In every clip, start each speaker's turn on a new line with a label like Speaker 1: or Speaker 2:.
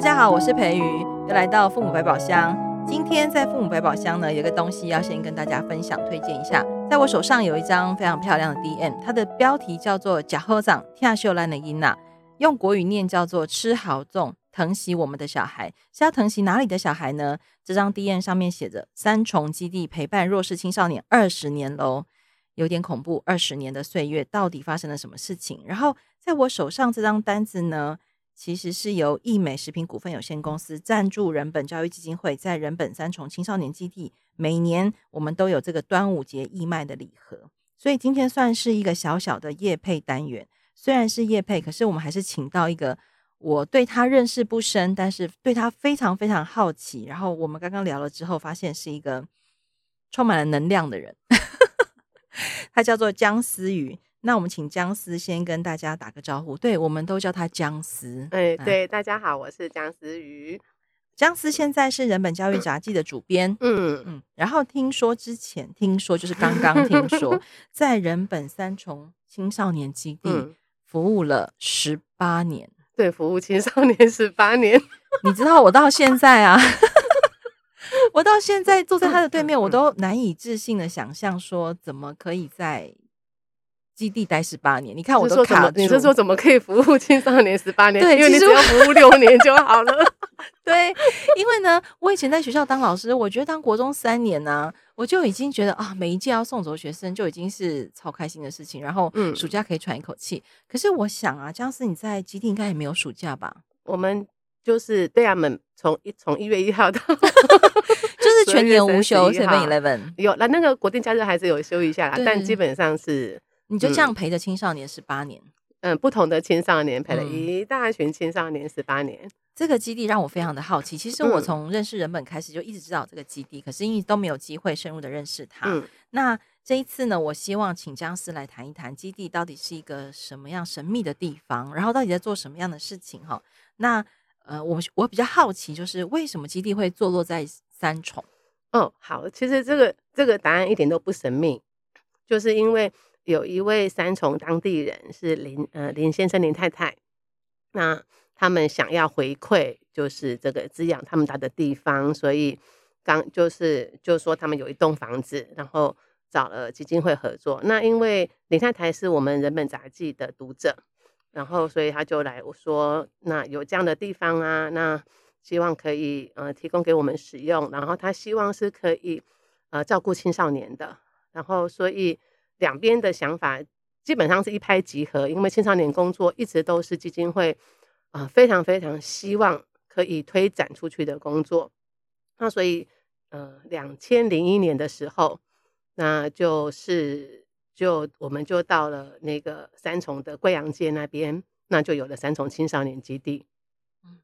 Speaker 1: 大家好，我是培瑜，又来到父母百宝箱。今天在父母百宝箱呢，有个东西要先跟大家分享、推荐一下。在我手上有一张非常漂亮的 DM，它的标题叫做“呷好长疼惜咱的囡仔”，用国语念叫做“吃好粽，疼惜我们的小孩”。是要疼惜哪里的小孩呢？这张 DM 上面写着“三重基地陪伴弱势青少年二十年喽”，有点恐怖。二十年的岁月，到底发生了什么事情？然后在我手上这张单子呢，其实是由义美食品股份有限公司赞助人本教育基金会，在人本三重青少年基地，每年我们都有这个端午节义卖的礼盒，所以今天算是一个小小的业配单元。虽然是业配，可是我们还是请到一个我对他认识不深，但是对他非常非常好奇。然后我们刚刚聊了之后，发现是一个充满了能量的人，他叫做姜思瑜。那我们请姜思先跟大家打个招呼，对，我们都叫他姜思。
Speaker 2: 哎，对，大家好，我是姜思瑜。
Speaker 1: 姜思现在是人本教育杂记的主编，
Speaker 2: 嗯
Speaker 1: 嗯。然后听说之前听说就是刚刚听说，在人本三重青少年基地服务了十八年，
Speaker 2: 嗯，对，服务青少年十八年。
Speaker 1: 你知道我到现在啊，我到现在坐在他的对面，我都难以置信的想象说，怎么可以在。基地待十八年，你看我都卡住。
Speaker 2: 你是说怎么可以服务青少年十八年？
Speaker 1: 对，
Speaker 2: 因为你只要服务六年就好了。
Speaker 1: 对，因为呢，我以前在学校当老师，我觉得当国中三年呢、啊，我就已经觉得啊，每一届要送走学生就已经是超开心的事情。然后，嗯，暑假可以喘一口气、嗯。可是我想啊，姜思你在基地应该也没有暑假吧？
Speaker 2: 我们就是对啊，们从一从一月一号到，
Speaker 1: 就是全年无休，Seven Eleven
Speaker 2: 有那那个国定假日还是有休一下啦，但基本上是。
Speaker 1: 你就这样陪着青少年十八年，
Speaker 2: 嗯，不同的青少年陪了一大群青少年十八年、嗯。
Speaker 1: 这个基地让我非常的好奇。其实我从认识人本开始就一直知道这个基地，可是因为都没有机会深入的认识它。嗯、那这一次呢，我希望请姜思来谈一谈基地到底是一个什么样神秘的地方，然后到底在做什么样的事情哈。那呃，我我比较好奇，就是为什么基地会坐落在三重？
Speaker 2: 哦，好，其实这个这个答案一点都不神秘，就是因为。有一位三重当地人是林呃林先生林太太，那他们想要回馈，就是这个滋养他们家的地方，所以刚就是就说他们有一栋房子，然后找了基金会合作。那因为林太太是我们人本杂记的读者，然后所以他就来我说，那有这样的地方啊，那希望可以呃提供给我们使用，然后他希望是可以呃照顾青少年的，然后所以。两边的想法基本上是一拍即合，因为青少年工作一直都是基金会啊、非常非常希望可以推展出去的工作。那所以呃，两千零一年的时候，那就是就我们就到了那个三重的贵阳街那边，那就有了三重青少年基地。
Speaker 1: 嗯，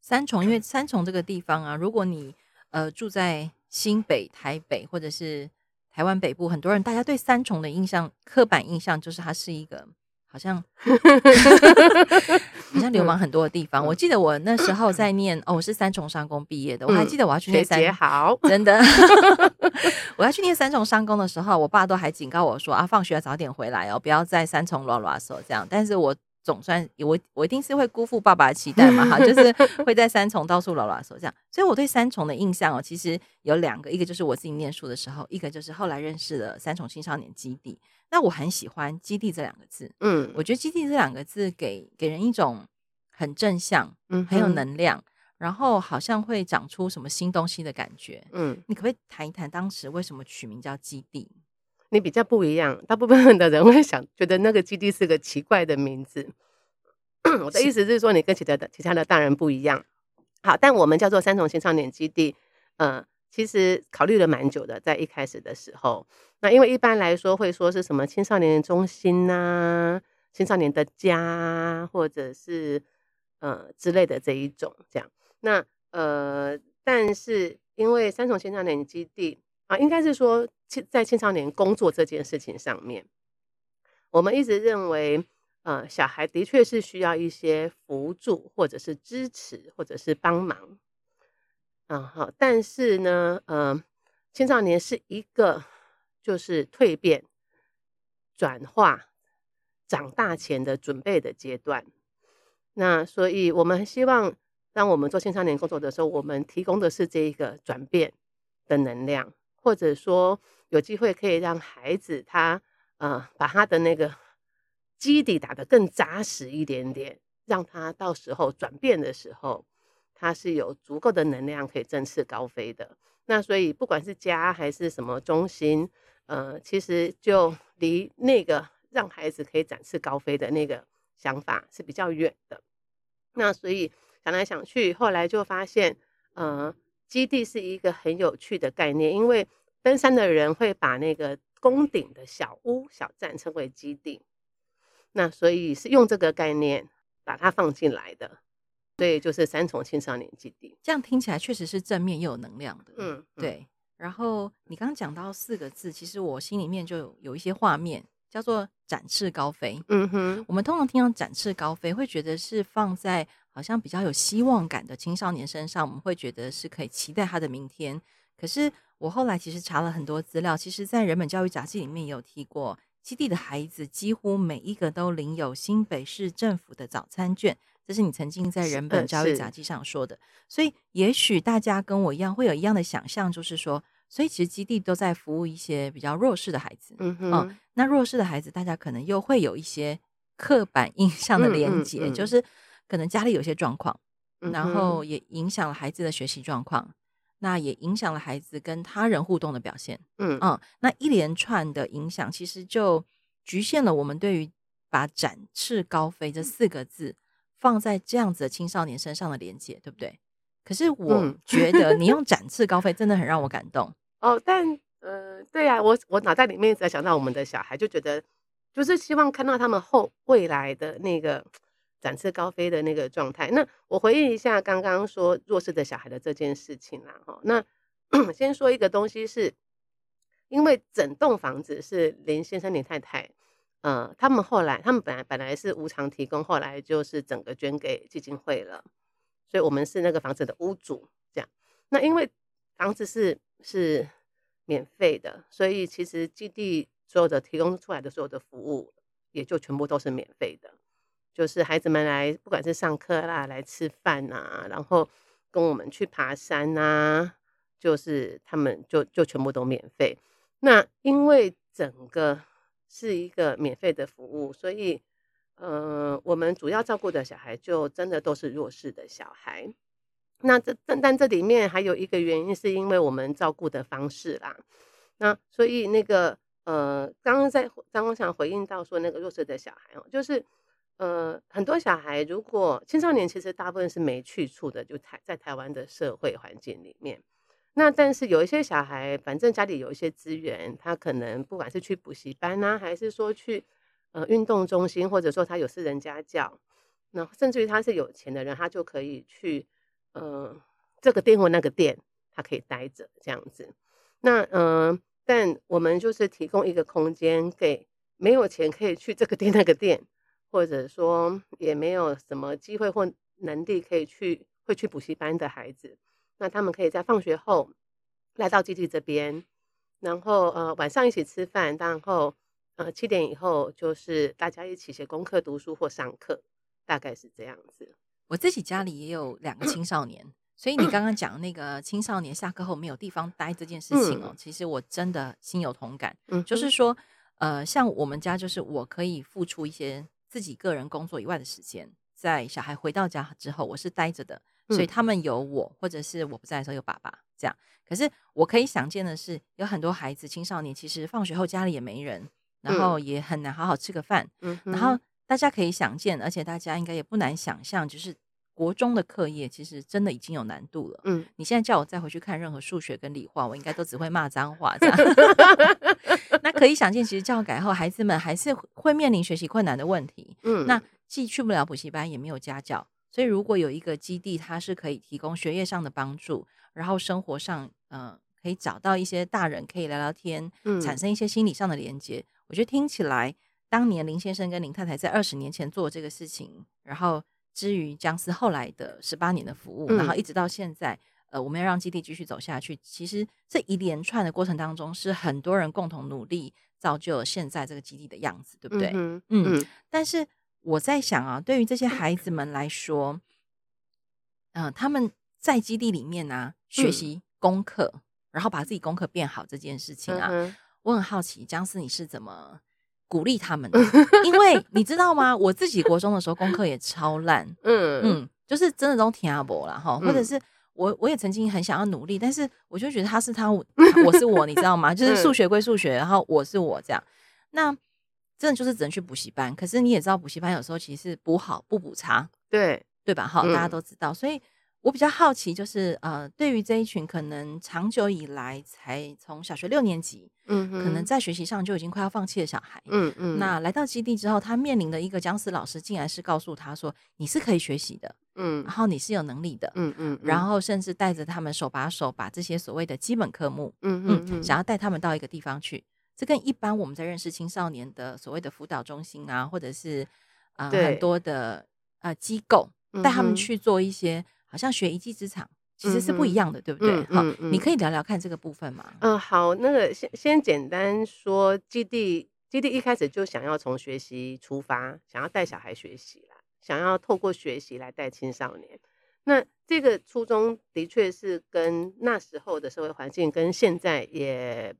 Speaker 1: 三重因为三重这个地方啊，如果你呃住在新北、台北或者是。台湾北部很多人，大家对三重的印象，刻板印象就是它是一个好像 好像流氓很多的地方。我记得我那时候在念哦，我是三重商工毕业的，我还记得我要去念三重，
Speaker 2: 好，
Speaker 1: 真的，我要去念三重商工的时候，我爸都还警告我说啊，放学早点回来哦，不要在三重乱乱说这样。但是我。总算我我一定是会辜负爸爸的期待嘛哈，就 是会在三重到处拉拉手这样，所以我对三重的印象哦，其实有两个，一个就是我自己念书的时候，一个就是后来认识了三重青少年基地。那我很喜欢“基地”这两个字，嗯，我觉得“基地”这两个字给给人一种很正向，嗯，很有能量，然后好像会长出什么新东西的感觉，嗯，你可不可以谈一谈当时为什么取名叫基地？
Speaker 2: 你比较不一样，大部分的人会想觉得那个基地是个奇怪的名字。我的意思是说，你跟其他的其他的大人不一样。好，但我们叫做三重青少年基地，呃，其实考虑了蛮久的，在一开始的时候，那因为一般来说会说是什么青少年中心呐、啊、青少年的家，或者是呃之类的这一种这样。那呃，但是因为三重青少年基地啊，应该是说。在青少年工作这件事情上面，我们一直认为，呃，小孩的确是需要一些辅助，或者是支持，或者是帮忙，嗯，好。但是呢，呃，青少年是一个就是蜕变、转化、长大前的准备的阶段。那所以，我们希望，当我们做青少年工作的时候，我们提供的是这一个转变的能量，或者说有机会可以让孩子他呃把他的那个基底打得更扎实一点点，让他到时候转变的时候，他是有足够的能量可以振翅高飞的。那所以不管是家还是什么中心，呃，其实就离那个让孩子可以展翅高飞的那个想法是比较远的。那所以想来想去，后来就发现，呃，基地是一个很有趣的概念，因为登山的人会把那个攻顶的小屋、小站称为基地。那所以是用这个概念把它放进来的。所以就是三重青少年基地，
Speaker 1: 这样听起来确实是正面又有能量的。
Speaker 2: 嗯，嗯
Speaker 1: 对。然后你刚刚讲到四个字，其实我心里面就有有一些画面，叫做展翅高飞。
Speaker 2: 嗯哼，
Speaker 1: 我们通常听到展翅高飞，会觉得是放在好像比较有希望感的青少年身上，我们会觉得是可以期待他的明天。可是我后来其实查了很多资料，其实在人本教育杂志里面也有提过，基地的孩子几乎每一个都领有新北市政府的早餐券。这是你曾经在人本教育杂志上说的，所以也许大家跟我一样会有一样的想象，就是说，所以其实基地都在服务一些比较弱势的孩子，
Speaker 2: 嗯哼，嗯，
Speaker 1: 那弱势的孩子，大家可能又会有一些刻板印象的连结，嗯嗯嗯，就是可能家里有些状况，然后也影响了孩子的学习状况，那也影响了孩子跟他人互动的表现，
Speaker 2: 嗯嗯，
Speaker 1: 那一连串的影响，其实就局限了我们对于把展翅高飞这四个字。放在这样子的青少年身上的连接，对不对？可是我觉得你用 展翅高飞真的很让我感动
Speaker 2: 哦。但呃，对呀、啊，我我脑袋里面一直在想到我们的小孩，就觉得就是希望看到他们后未来的那个展翅高飞的那个状态。那我回忆一下刚刚说弱势的小孩的这件事情啦，哈。那 先说一个东西，是因为整栋房子是林先生林太太。呃，他们后来，他们本来本来是无偿提供，后来就是整个捐给基金会了，所以我们是那个房子的屋主，这样。那因为房子是是免费的，所以其实基地所有的提供出来的所有的服务，也就全部都是免费的。就是孩子们来，不管是上课啦，来吃饭呐、然后跟我们去爬山呐、就是他们就就全部都免费。那因为整个。是一个免费的服务，所以，呃，我们主要照顾的小孩就真的都是弱势的小孩。那这但但这里面还有一个原因，是因为我们照顾的方式啦。那所以那个呃，刚刚在刚刚想回应到说那个弱势的小孩哦，就是呃，很多小孩如果青少年其实大部分是没去处的，就台在台湾的社会环境里面。那但是有一些小孩，反正家里有一些资源，他可能不管是去补习班啊，还是说去呃运动中心，或者说他有私人家教，那甚至于他是有钱的人，他就可以去呃这个店或那个店，他可以待着这样子。那嗯、呃，但我们就是提供一个空间给没有钱可以去这个店那个店，或者说也没有什么机会或能力可以去会去补习班的孩子。那他们可以在放学后来到基地这边，然后呃晚上一起吃饭，然后呃七点以后就是大家一起写功课、读书或上课，大概是这样子。
Speaker 1: 我自己家里也有两个青少年，所以你刚刚讲那个青少年下课后没有地方待这件事情哦，其实我真的心有同感。嗯，就是说呃像我们家，就是我可以付出一些自己个人工作以外的时间，在小孩回到家之后，我是待着的。所以他们有我，或者是我不在的时候有爸爸这样。可是我可以想见的是，有很多孩子、青少年，其实放学后家里也没人，然后也很难好好吃个饭。
Speaker 2: 嗯，
Speaker 1: 然后大家可以想见，而且大家应该也不难想象，就是国中的课业其实真的已经有难度了。
Speaker 2: 嗯，
Speaker 1: 你现在叫我再回去看任何数学跟理化，我应该都只会骂脏话这样。那可以想见，其实教改后，孩子们还是会面临学习困难的问题。
Speaker 2: 嗯，
Speaker 1: 那既去不了补习班，也没有家教。所以，如果有一个基地，它是可以提供学业上的帮助，然后生活上，嗯、呃，可以找到一些大人可以聊聊天，
Speaker 2: 嗯，
Speaker 1: 产生一些心理上的连接。我觉得听起来，当年林先生跟林太太在二十年前做这个事情，然后至于姜思后来的十八年的服务，然后一直到现在，呃，我们要让基地继续走下去。其实这一连串的过程当中，是很多人共同努力造就了现在这个基地的样子，对不对？
Speaker 2: 嗯，
Speaker 1: 嗯，但是。我在想啊，对于这些孩子们来说，嗯、呃，他们在基地里面呢、啊，学习功课，嗯、然后把自己功课变好这件事情啊，嗯、我很好奇，姜思你是怎么鼓励他们的？因为你知道吗？我自己国中的时候功课也超烂，嗯嗯，就是真的都听阿伯了哈，或者是我我也曾经很想要努力，但是我就觉得他是他，我是我，你知道吗？就是数学归数学，然后我是我这样，那真的就是只能去补习班。可是你也知道，补习班有时候其实是补好不补差，
Speaker 2: 对
Speaker 1: 对吧？哈，大家都知道，所以。我比较好奇，就是呃，对于这一群可能长久以来才从小学六年级，嗯哼，可能在学习上就已经快要放弃的小孩，嗯嗯，那来到基地之后，他面临的一个僵尸老师，竟然是告诉他说：“你是可以学习的，嗯，然后你是有能力的，嗯嗯，然后甚至带着他们手把手把这些所谓的基本科目，嗯嗯嗯，想要带他们到一个地方去，这跟一般我们在认识青少年的所谓的辅导中心啊，或者是啊、呃、很多的呃机构带他们去做一些。”好像学一技之长其实是不一样的，嗯、对不对？好、嗯，嗯、你可以聊聊看这个部分吗？
Speaker 2: 嗯，好，那个先先简单说，基地基地一开始就想要从学习出发，想要带小孩学习啦，想要透过学习来带青少年。那这个初衷的确是跟那时候的社会环境跟现在也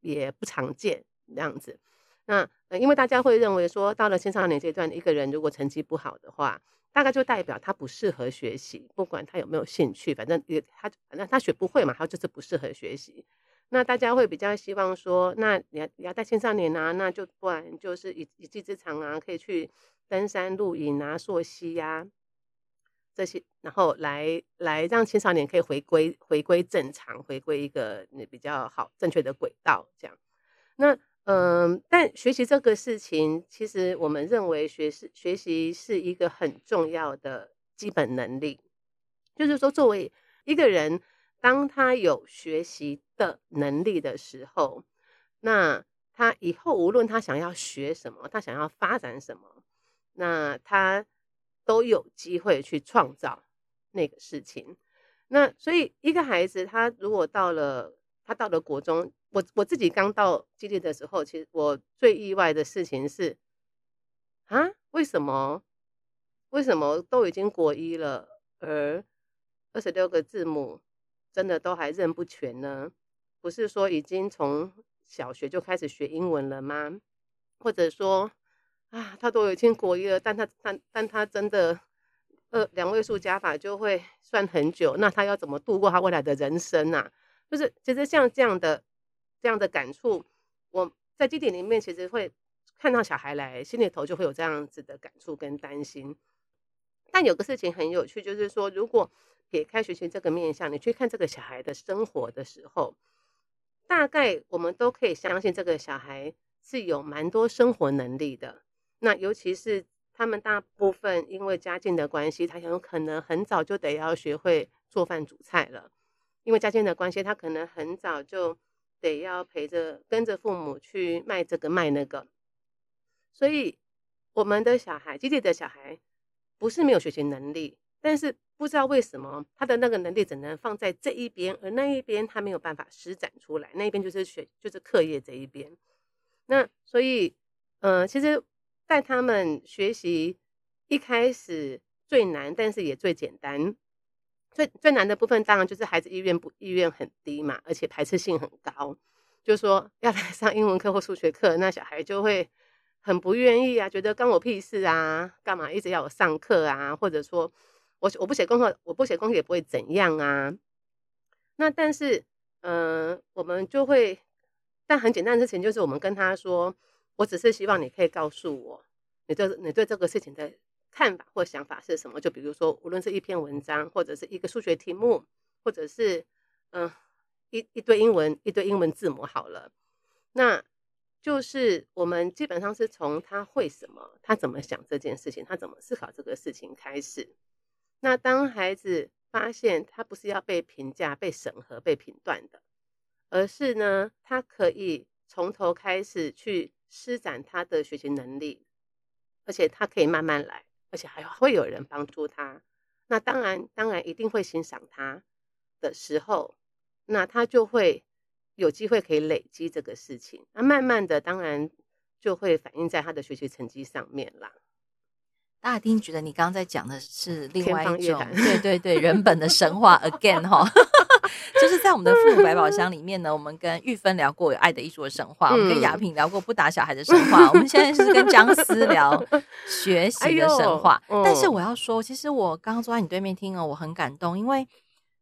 Speaker 2: 也不常见这样子。那呃因为大家会认为说，到了青少年阶段，一个人如果成绩不好的话，大概就代表他不适合学习，不管他有没有兴趣，反正也他反正他学不会嘛，他就是不适合学习。那大家会比较希望说，那你要你要带青少年啊，那就不然就是一一技之长啊，可以去登山、露营啊、溯溪呀这些，然后来来让青少年可以回归回归正常，回归一个你比较好正确的轨道，这样。那。嗯，但学习这个事情，其实我们认为学习学习是一个很重要的基本能力。就是说，作为一个人，当他有学习的能力的时候，那他以后无论他想要学什么，他想要发展什么，那他都有机会去创造那个事情。那所以，一个孩子他如果到了他到了国中，我我自己刚到基地的时候，其实我最意外的事情是，啊，为什么为什么都已经国一了，而二十六个字母真的都还认不全呢？不是说已经从小学就开始学英文了吗？或者说，啊，他都已经国一了，但他但但他真的二两位数加法就会算很久，那他要怎么度过他未来的人生啊？就是其实像这样的。这样的感触，我在基地里面其实会看到小孩来，心里头就会有这样子的感触跟担心。但有个事情很有趣，就是说，如果撇开学习这个面向，你去看这个小孩的生活的时候，大概我们都可以相信这个小孩是有蛮多生活能力的。那尤其是他们大部分因为家境的关系，他有可能很早就得要学会做饭煮菜了。因为家境的关系，他可能很早就。得要陪着跟着父母去卖这个卖那个，所以我们的小孩，基地的小孩，不是没有学习能力，但是不知道为什么他的那个能力只能放在这一边，而那一边他没有办法施展出来，那一边就是学就是课业这一边。那所以，呃，其实带他们学习一开始最难，但是也最简单。最最难的部分当然就是孩子意愿不意愿很低嘛，而且排斥性很高。就是说要来上英文课或数学课，那小孩就会很不愿意啊，觉得关我屁事啊，干嘛一直要我上课啊？或者说我我不写功课，我不写功课也不会怎样啊。那但是，嗯、我们就会，但很简单的事情就是我们跟他说，我只是希望你可以告诉我，你对你对这个事情的。看法或想法是什么？就比如说，无论是一篇文章，或者是一个数学题目，或者是嗯、一一堆英文一堆英文字母，好了，那就是我们基本上是从他会什么，他怎么想这件事情，他怎么思考这个事情开始。那当孩子发现他不是要被评价、被审核、被评断的，而是呢，他可以从头开始去施展他的学习能力，而且他可以慢慢来。而且还会有人帮助他，那当然，当然一定会欣赏他的时候，那他就会有机会可以累积这个事情。那慢慢的，当然就会反映在他的学习成绩上面啦。
Speaker 1: 大家一定觉得你刚刚在讲的是另外一种，对对对，人本的神话 again 哈，就是在我们的父母百宝箱 里面呢，我们跟玉芬聊过有爱的艺术的神话，嗯、我们跟雅萍聊过不打小孩的神话，我们现在是跟姜思 聊学习的神话。但是我要说，其实我刚刚坐在你对面听哦，我很感动，因为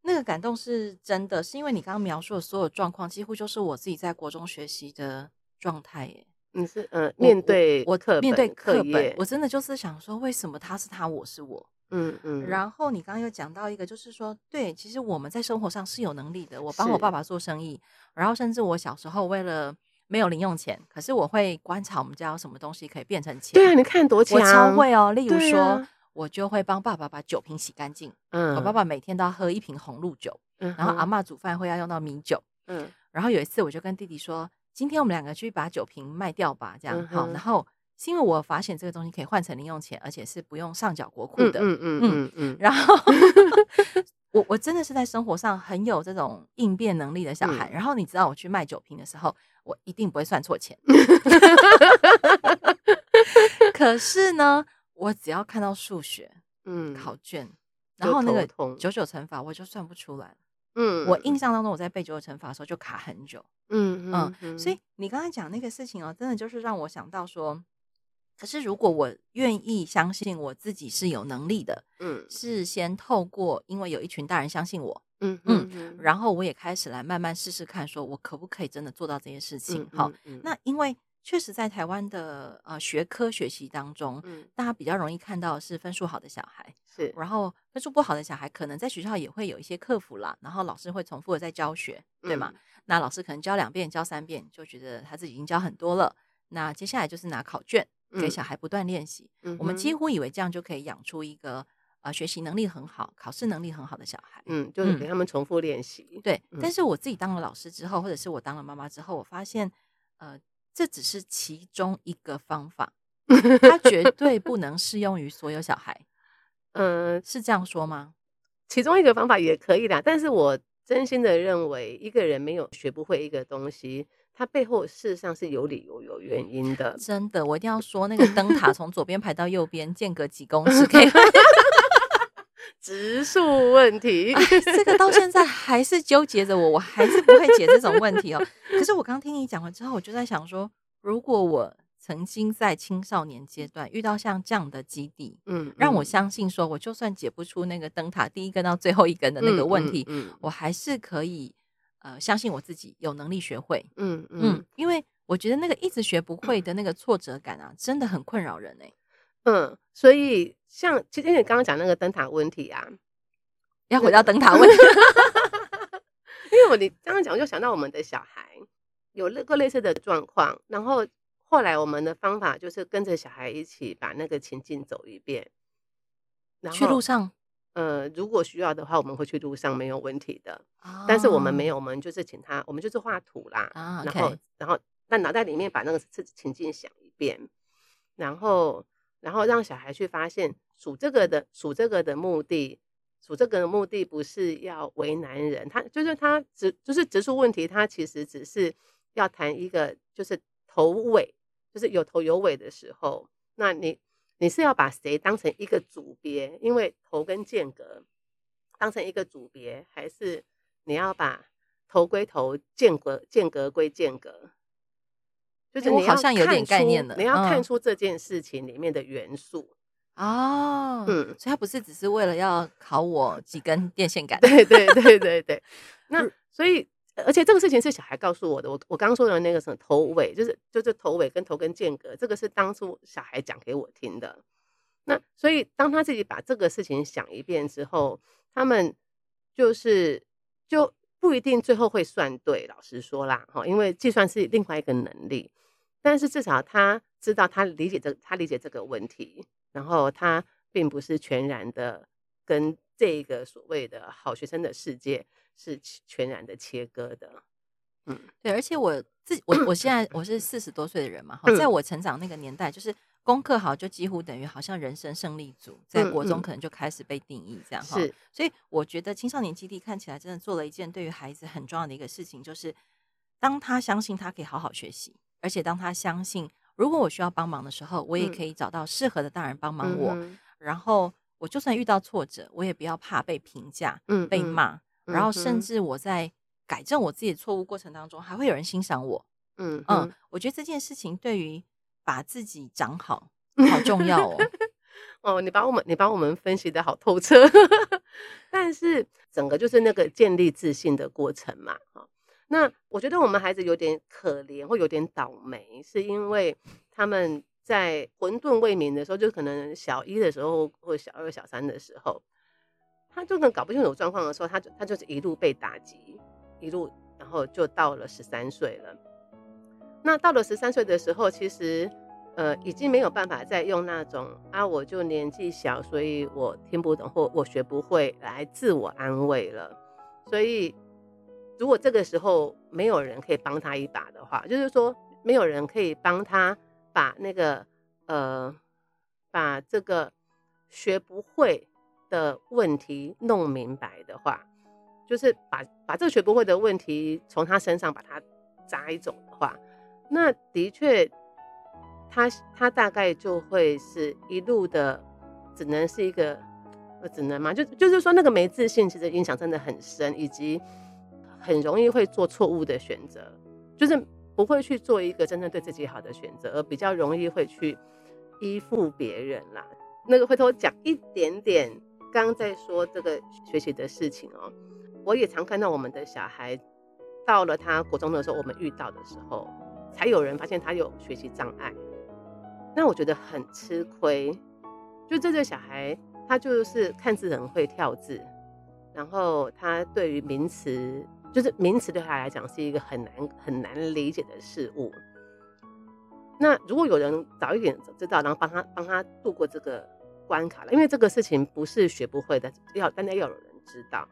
Speaker 1: 那个感动是真的，是因为你刚刚描述的所有状况，几乎就是我自己在国中学习的状态耶。
Speaker 2: 你是呃面对
Speaker 1: 我
Speaker 2: 课
Speaker 1: 面对课本，我真的就是想说，为什么他是他，我是我？嗯嗯。然后你刚刚又讲到一个，就是说，对，其实我们在生活上是有能力的。我帮我爸爸做生意，然后甚至我小时候为了没有零用钱，可是我会观察我们家有什么东西可以变成钱。
Speaker 2: 对啊，你看多强，
Speaker 1: 我超会哦。例如说，啊、我就会帮爸爸把酒瓶洗干净。嗯。我爸爸每天都要喝一瓶红露酒，嗯、然后阿嬷煮饭会要用到米酒。嗯。然后有一次，我就跟弟弟说。今天我们两个去把酒瓶卖掉吧，这样、嗯、好。然后是因为我发现这个东西可以换成零用钱，而且是不用上缴国库的。嗯嗯嗯嗯，嗯。然后 我我真的是在生活上很有这种应变能力的小孩。嗯、然后你知道我去卖酒瓶的时候，我一定不会算错钱。可是呢，我只要看到数学，嗯，考卷，然后那个九九乘法，我就算不出来。嗯，我印象当中，我在背九九乘法的时候就卡很久。嗯嗯，嗯，所以你刚才讲那个事情哦，真的就是让我想到说，可是如果我愿意相信我自己是有能力的，嗯，是先透过因为有一群大人相信我，嗯嗯，嗯，然后我也开始来慢慢试试看，说我可不可以真的做到这些事情？好，那因为。确实，在台湾的呃学科学习当中，嗯，大家比较容易看到是分数好的小孩，是，然后分数不好的小孩，可能在学校也会有一些克服啦，然后老师会重复的在教学，对吗？嗯、那老师可能教两遍、教三遍，就觉得他自己已经教很多了。那接下来就是拿考卷给小孩不断练习。嗯、我们几乎以为这样就可以养出一个呃学习能力很好、考试能力很好的小孩。
Speaker 2: 嗯，就是给他们重复练习。
Speaker 1: 嗯、对，嗯、但是我自己当了老师之后，或者是我当了妈妈之后，我发现，呃。这只是其中一个方法，它绝对不能适用于所有小孩。嗯、呃，是这样说吗？
Speaker 2: 其中一个方法也可以的，但是我真心的认为，一个人没有学不会一个东西，它背后事实上是有理由、有原因的。
Speaker 1: 真的，我一定要说，那个灯塔从左边排到右边，间隔几公尺可以。
Speaker 2: 植树问题，
Speaker 1: 这个到现在还是纠结着我，我还是不会解这种问题哦。可是我刚听你讲完之后，我就在想说，如果我曾经在青少年阶段遇到像这样的基地，嗯，嗯让我相信说，我就算解不出那个灯塔第一根到最后一根的那个问题，嗯，嗯嗯我还是可以呃相信我自己有能力学会，嗯嗯，嗯，因为我觉得那个一直学不会的那个挫折感啊，真的很困扰人哎、欸。
Speaker 2: 嗯，所以像其实你刚刚讲那个灯塔问题啊，
Speaker 1: 要回到灯塔问题，
Speaker 2: 因为我你刚刚讲，我就想到我们的小孩有那个类似的状况，然后后来我们的方法就是跟着小孩一起把那个情境走一遍，
Speaker 1: 然后去路上，
Speaker 2: 呃，如果需要的话，我们会去路上没有问题的，哦、但是我们没有，我们就是请他，我们就是画图啦，哦 okay、然后然后在脑袋里面把那个情境想一遍，然后。然后让小孩去发现数这个的数这个的目的，数这个的目的不是要为难人，他就是他只就是直数问题，他其实只是要谈一个就是头尾，就是有头有尾的时候，那你你是要把谁当成一个组别？因为头跟间隔当成一个组别，还是你要把头归头，间隔间隔归间隔？就是你好像有点概念了，你要看出这件事情里面的元素
Speaker 1: 哦，嗯，所以他不是只是为了要考我几根电线杆，
Speaker 2: 对对对对对。那所以，而且这个事情是小孩告诉我的，我我刚说的那个什么头尾，就是就是头尾跟头跟间隔，这个是当初小孩讲给我听的。那所以当他自己把这个事情想一遍之后，他们就是就不一定最后会算对，老实说啦，哈，因为计算是另外一个能力。但是至少他知道，他理解这，他理解这个问题，然后他并不是全然的跟这个所谓的好学生的世界是全然的切割的。
Speaker 1: 嗯，对，而且我自己，我我现在我是四十多岁的人嘛，哈，在我成长那个年代，就是功课好就几乎等于好像人生胜利组，在国中可能就开始被定义这样哈。是，所以我觉得青少年基地看起来真的做了一件对于孩子很重要的一个事情，就是当他相信他可以好好学习。而且当他相信，如果我需要帮忙的时候，我也可以找到适合的大人帮忙我。
Speaker 2: 嗯、
Speaker 1: 然后我就算遇到挫折，我也不要怕被评价、
Speaker 2: 嗯、
Speaker 1: 被骂。
Speaker 2: 嗯、
Speaker 1: 然后甚至我在改正我自己的错误过程当中，还会有人欣赏我。
Speaker 2: 嗯
Speaker 1: 嗯，我觉得这件事情对于把自己长好 好重要哦。
Speaker 2: 哦，你把我们你把我们分析的好透彻，但是整个就是那个建立自信的过程嘛。哈那我觉得我们孩子有点可怜或有点倒霉，是因为他们在混沌未明的时候，就可能小一的时候或小二、小三的时候，他就可能搞不清楚状况的时候，他就他就是一路被打击，一路然后就到了十三岁了。那到了十三岁的时候，其实呃已经没有办法再用那种啊我就年纪小，所以我听不懂或我学不会来自我安慰了，所以。如果这个时候没有人可以帮他一把的话，就是说没有人可以帮他把那个呃，把这个学不会的问题弄明白的话，就是把把这个学不会的问题从他身上把它摘走的话，那的确他他大概就会是一路的，只能是一个呃，只能吗？就就是说那个没自信，其实影响真的很深，以及。很容易会做错误的选择，就是不会去做一个真正对自己好的选择，而比较容易会去依附别人啦。那个回头讲一点点，刚刚在说这个学习的事情哦，我也常看到我们的小孩到了他国中的时候，我们遇到的时候，才有人发现他有学习障碍，那我觉得很吃亏。就这个小孩，他就是看字很会跳字，然后他对于名词。就是名词对他来讲是一个很难很难理解的事物。那如果有人早一点知道，然后帮他帮他度过这个关卡了，因为这个事情不是学不会的，要大家要有人知道。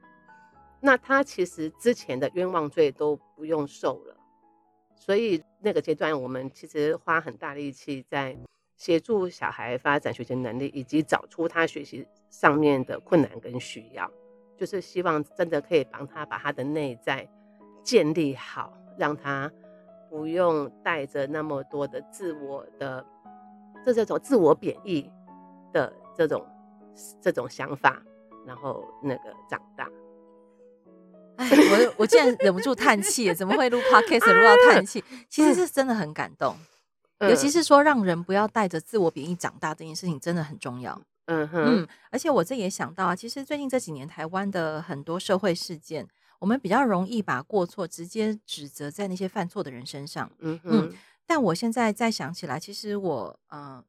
Speaker 2: 那他其实之前的冤枉罪都不用受了。所以那个阶段，我们其实花很大力气在协助小孩发展学习能力，以及找出他学习上面的困难跟需要。就是希望真的可以帮他把他的内在建立好，让他不用带着那么多的自我的这这种自我贬义的这种这种想法，然后那个长大。
Speaker 1: 哎，我我竟然忍不住叹气，怎么会录 podcast 录到叹气？其实是真的很感动，尤其是说让人不要带着自我贬义长大这件事情真的很重要。
Speaker 2: 嗯哼，
Speaker 1: 嗯，而且我这也想到啊，其实最近这几年台湾的很多社会事件，我们比较容易把过错直接指责在那些犯错的人身上。
Speaker 2: 嗯哼
Speaker 1: 嗯，但我现在再想起来，其实我呃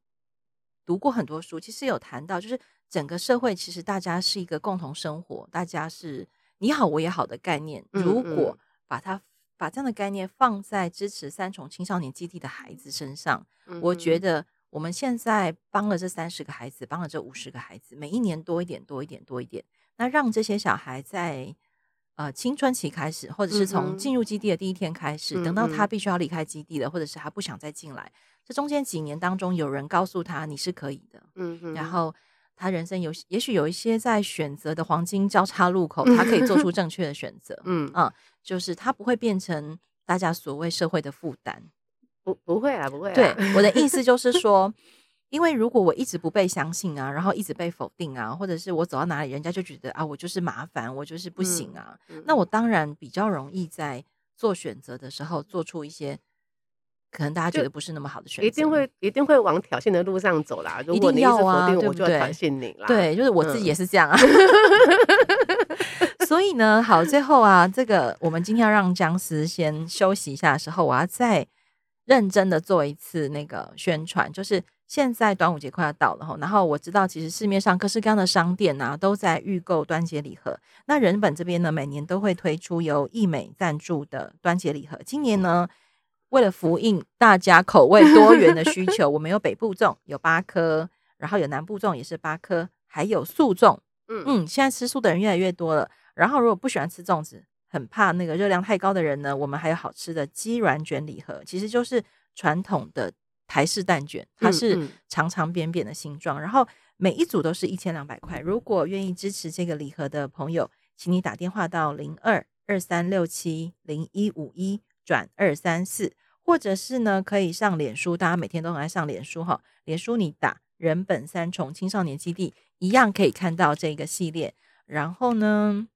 Speaker 1: 读过很多书，其实有谈到，就是整个社会其实大家是一个共同生活，大家是你好我也好的概念。如果把它把这样的概念放在支持三重青少年基地的孩子身上，
Speaker 2: 嗯，
Speaker 1: 我觉得。我们现在帮了这三十个孩子，帮了这五十个孩子，每一年多一点，多一点，多一点。那让这些小孩在呃青春期开始，或者是从进入基地的第一天开始，嗯、等到他必须要离开基地了，或者是他不想再进来，这中间几年当中，有人告诉他你是可以的，
Speaker 2: 嗯嗯，
Speaker 1: 然后他人生有也许有一些在选择的黄金交叉路口，他可以做出 正确的选择，
Speaker 2: 嗯
Speaker 1: 啊、嗯，就是他不会变成大家所谓社会的负担。
Speaker 2: 不不会啊，不会啊。
Speaker 1: 对，我的意思就 是说，因为如果我一直不被相信啊，然后一直被否定啊，或者是我走到哪里，人家就觉得啊，我就是麻烦，我就是不行啊。
Speaker 2: 嗯嗯、
Speaker 1: 那我当然比较容易在做选择的时候做出一些可能大家觉得不是那么好的选择，
Speaker 2: 一定会一定会往挑衅的路上走啦。如果你一直否定我，
Speaker 1: 啊、
Speaker 2: 我就要挑衅你啦。
Speaker 1: 对，就是我自己也是这样啊。嗯、所以呢，好，最后啊，这个我们今天要让僵尸先休息一下的时候，我要再。认真的做一次那个宣传，就是现在端午节快要到了哈，然后我知道其实市面上各式各样的商店呐、啊、都在预购端节礼盒。那人本这边呢，每年都会推出由易美赞助的端节礼盒。今年呢，为了符应大家口味多元的需求，我们有北部粽有八颗，然后有南部粽也是八颗，还有素粽。嗯嗯，现在吃素的人越来越多了。然后如果不喜欢吃粽子，很怕那个热量太高的人呢，我们还有好吃的鸡软卷礼盒，其实就是传统的台式蛋卷，它是长长扁扁的形状，嗯嗯、然后每一组都是一千两百块。如果愿意支持这个礼盒的朋友，请你打电话到零二二三六七零一五一转二三四，或者是呢，可以上脸书，大家每天都很爱上脸书哈。脸书你打人本三重青少年基地，一样可以看到这个系列。然后呢，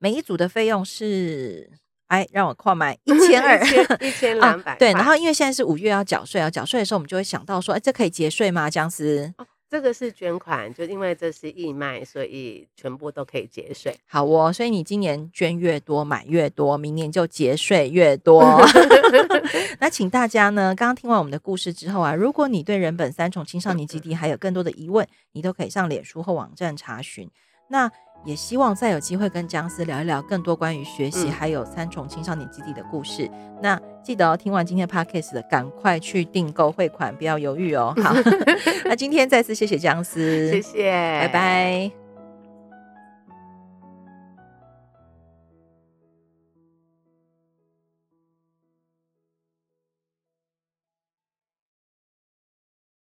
Speaker 1: 每一组的费用是，哎，让我快买一千二，
Speaker 2: 一千两百。
Speaker 1: 对，然后因为现在是五月要缴税啊，缴税的时候我们就会想到说，哎，这可以节税吗？姜丝？
Speaker 2: 这个是捐款，就因为这是义卖，所以全部都可以节税。
Speaker 1: 好哦，所以你今年捐越多，买越多，明年就节税越多。那请大家呢，刚刚听完我们的故事之后啊，如果你对人本三重青少年基地还有更多的疑问，你都可以上脸书或网站查询。那也希望再有机会跟姜思聊一聊更多关于学习还有三重青少年基地的故事。嗯、那记得哦，听完今天 podcast 的，赶快去订购汇款，不要犹豫哦。好，那今天再次谢谢姜思，
Speaker 2: 谢谢，
Speaker 1: 拜拜。